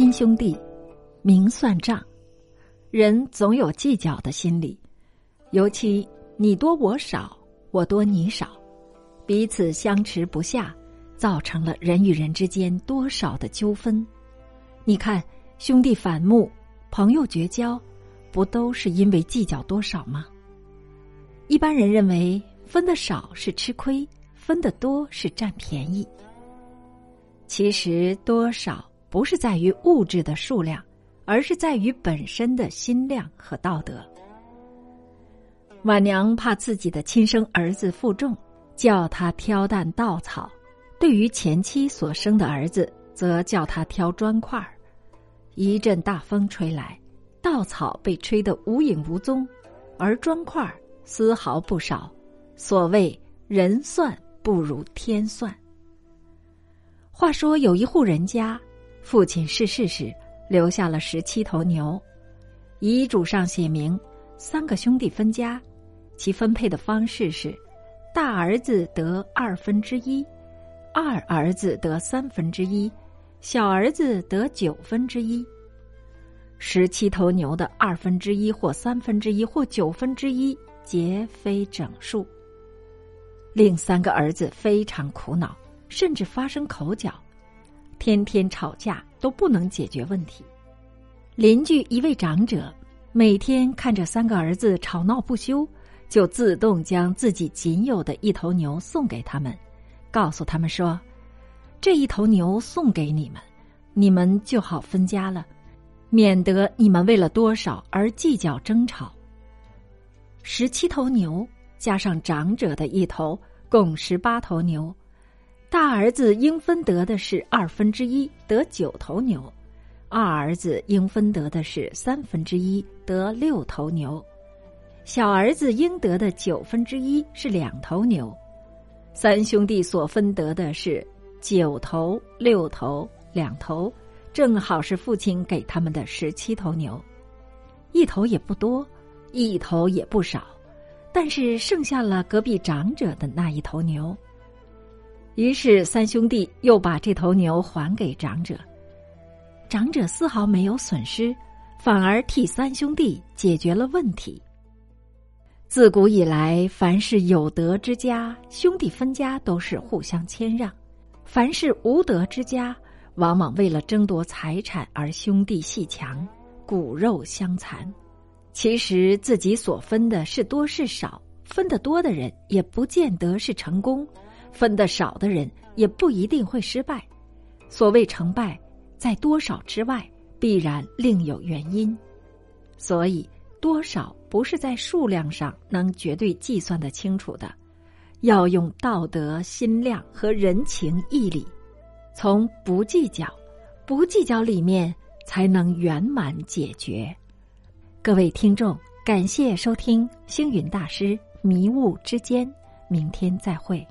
亲兄弟，明算账。人总有计较的心理，尤其你多我少，我多你少，彼此相持不下，造成了人与人之间多少的纠纷。你看，兄弟反目，朋友绝交，不都是因为计较多少吗？一般人认为分的少是吃亏，分的多是占便宜。其实多少不是在于物质的数量。而是在于本身的心量和道德。晚娘怕自己的亲生儿子负重，叫他挑担稻草；对于前妻所生的儿子，则叫他挑砖块儿。一阵大风吹来，稻草被吹得无影无踪，而砖块儿丝毫不少。所谓人算不如天算。话说有一户人家，父亲逝世时。留下了十七头牛，遗嘱上写明，三个兄弟分家，其分配的方式是：大儿子得二分之一，二儿子得三分之一，小儿子得九分之一。十七头牛的二分之一或三分之一或九分之一，皆非整数。另三个儿子非常苦恼，甚至发生口角。天天吵架都不能解决问题。邻居一位长者每天看着三个儿子吵闹不休，就自动将自己仅有的一头牛送给他们，告诉他们说：“这一头牛送给你们，你们就好分家了，免得你们为了多少而计较争吵。”十七头牛加上长者的一头，共十八头牛。大儿子应分得的是二分之一，得九头牛；二儿子应分得的是三分之一，得六头牛；小儿子应得的九分之一是两头牛。三兄弟所分得的是九头、六头、两头，正好是父亲给他们的十七头牛。一头也不多，一头也不少，但是剩下了隔壁长者的那一头牛。于是，三兄弟又把这头牛还给长者，长者丝毫没有损失，反而替三兄弟解决了问题。自古以来，凡是有德之家，兄弟分家都是互相谦让；凡是无德之家，往往为了争夺财产而兄弟戏强，骨肉相残。其实自己所分的是多是少，分得多的人也不见得是成功。分的少的人也不一定会失败。所谓成败，在多少之外，必然另有原因。所以，多少不是在数量上能绝对计算的清楚的，要用道德心量和人情义理，从不计较、不计较里面才能圆满解决。各位听众，感谢收听星云大师迷雾之间，明天再会。